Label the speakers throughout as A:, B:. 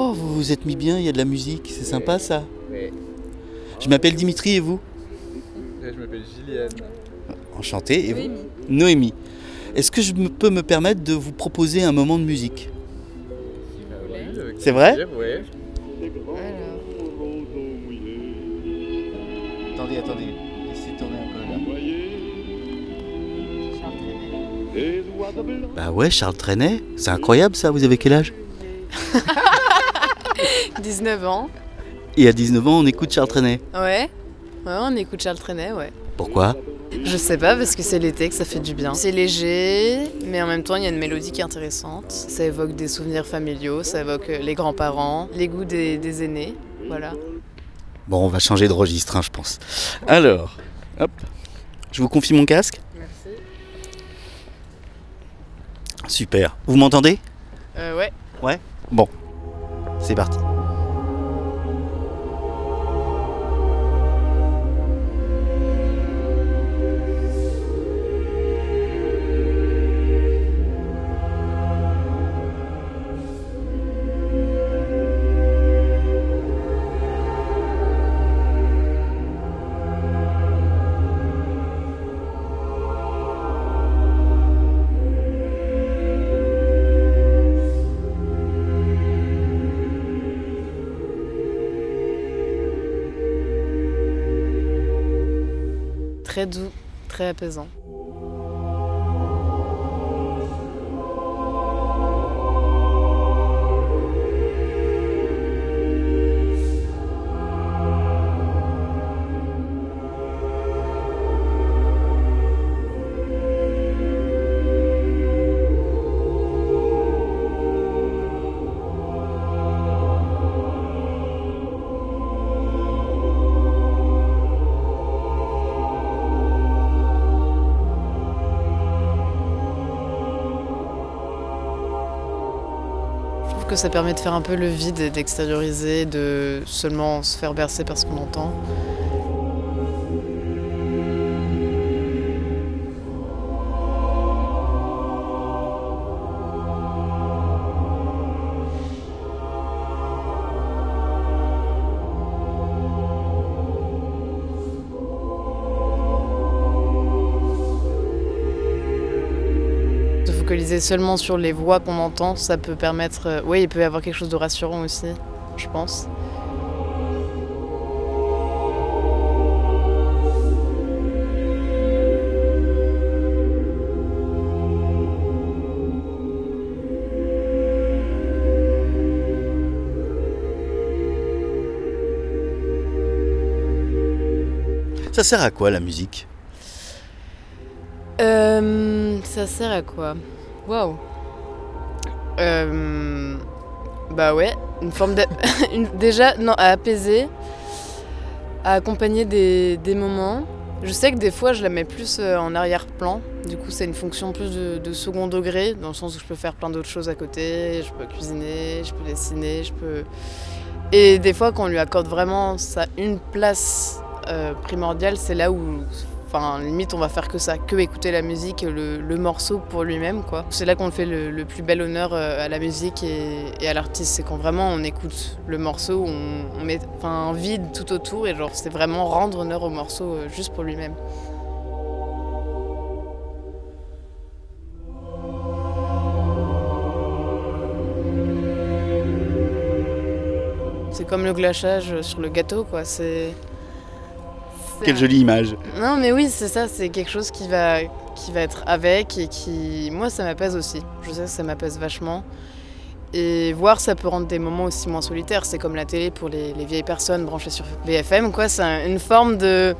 A: Oh, vous vous êtes mis bien, il y a de la musique, c'est sympa ça. Je m'appelle Dimitri et vous?
B: Je m'appelle Gilliane.
A: Enchanté. Et vous? Noémie. Est-ce que je peux me permettre de vous proposer un moment de musique? C'est vrai?
B: Ouais.
A: Attendez, attendez. Laissez tourner un peu là. Bah ouais, Charles Trenet. C'est incroyable ça, vous avez quel âge?
C: 19 ans.
A: Et à 19 ans, on écoute Charles Trenet.
C: Ouais. Ouais, on écoute Charles Trenet, ouais.
A: Pourquoi?
C: Je sais pas, parce que c'est l'été, que ça fait du bien. C'est léger, mais en même temps, il y a une mélodie qui est intéressante. Ça évoque des souvenirs familiaux, ça évoque euh, les grands-parents, les goûts des, des aînés. Voilà.
A: Bon, on va changer de registre, hein, je pense. Alors, hop. Je vous confie mon casque
C: Merci.
A: Super. Vous m'entendez?
C: Euh, ouais?
A: Bon, c'est parti.
C: Très doux, très apaisant. Que ça permet de faire un peu le vide et d'extérioriser, de seulement se faire bercer par ce qu'on entend. Focaliser seulement sur les voix qu'on entend, ça peut permettre. euh, oui, il peut y avoir quelque chose de rassurant aussi, je pense.
A: Ça sert à quoi la musique?
C: Euh, ça sert à quoi? Waouh. Euh, bah ouais, une forme déjà, non, à apaiser, à accompagner des, moments. Je sais que des fois, je la mets plus euh, en arrière-plan. Du coup, c'est une fonction plus de, de second degré, dans le sens où je peux faire plein d'autres choses à côté. Je peux cuisiner, je peux dessiner, je peux... Et des fois, quand on lui accorde vraiment ça une place euh, primordiale, c'est là où Enfin, limite, on va faire que ça, que écouter la musique, le, le morceau pour lui-même, quoi. C'est là qu'on fait le, plus bel honneur euh, à la musique et, à l'artiste. C'est quand vraiment on écoute le morceau, on, met un vide tout autour et genre c'est vraiment rendre honneur au morceau euh, juste pour lui-même. C'est comme le glachage sur le gâteau, quoi. C'est.
A: Quelle jolie image.
C: non, mais oui, c'est ça, c'est quelque chose qui va, qui va être avec et qui. Moi, ça m'apaise aussi. Je sais que ça m'apaise vachement. Et voir, ça peut rendre des moments aussi moins solitaires. C'est comme la télé pour les, les vieilles personnes branchées sur BFM, quoi. C'est un- une forme de.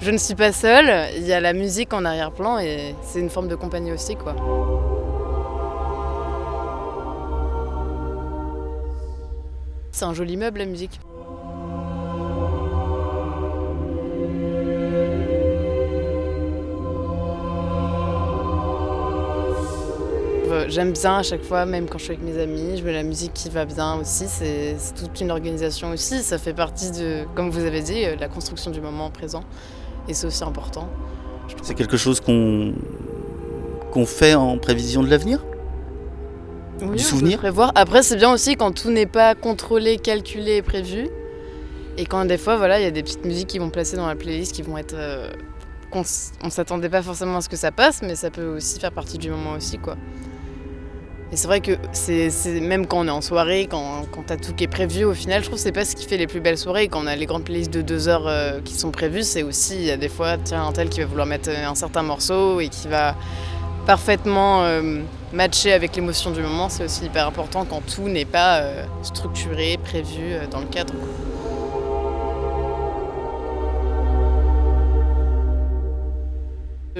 C: Je ne suis pas seule, il y a la musique en arrière-plan et c'est une forme de compagnie aussi, quoi. C'est un joli meuble, la musique. J'aime bien à chaque fois, même quand je suis avec mes amis, je mets la musique qui va bien aussi. C'est toute une organisation aussi. Ça fait partie de, comme vous avez dit, la construction du moment présent. Et c'est aussi important.
A: C'est quelque chose qu'on qu'on fait en prévision de l'avenir? Du souvenir?
C: Prévoir. Après, c'est bien aussi quand tout n'est pas contrôlé, calculé et prévu. Et quand des fois, voilà, il y a des petites musiques qui vont placer dans la playlist qui vont être. Euh, on on s'attendait pas forcément à ce que ça passe, mais ça peut aussi faire partie du moment aussi, quoi. Et c'est vrai que c'est même quand on est en soirée, quand, quand t'as tout qui est prévu, au final, je trouve que c'est pas ce qui fait les plus belles soirées. Quand on a les grandes playlists de deux heures euh, qui sont prévues, c'est aussi, il y a des fois, tiens, un tel qui va vouloir mettre un certain morceau et qui va parfaitement euh, matcher avec l'émotion du moment. C'est aussi hyper important quand tout n'est pas euh, structuré, prévu dans le cadre.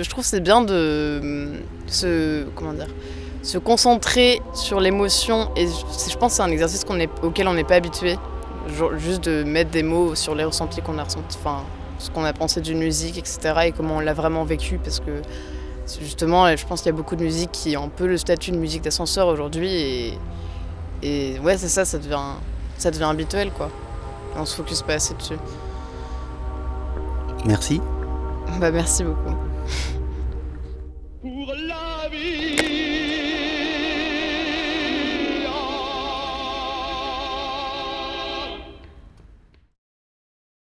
C: Je trouve c'est bien de se comment dire se concentrer sur l'émotion, et je pense que c'est un exercice auquel on n'est pas habitué, juste de mettre des mots sur les ressentis qu'on a ressentis, enfin, ce qu'on a pensé d'une musique, etc., et comment on l'a vraiment vécu, parce que justement, je pense qu'il y a beaucoup de musique qui ont un peu le statut de musique d'ascenseur aujourd'hui, et, et ouais, c'est ça, ça devient, ça devient habituel, quoi. on se focus pas assez dessus.
A: Merci.
C: Bah merci beaucoup.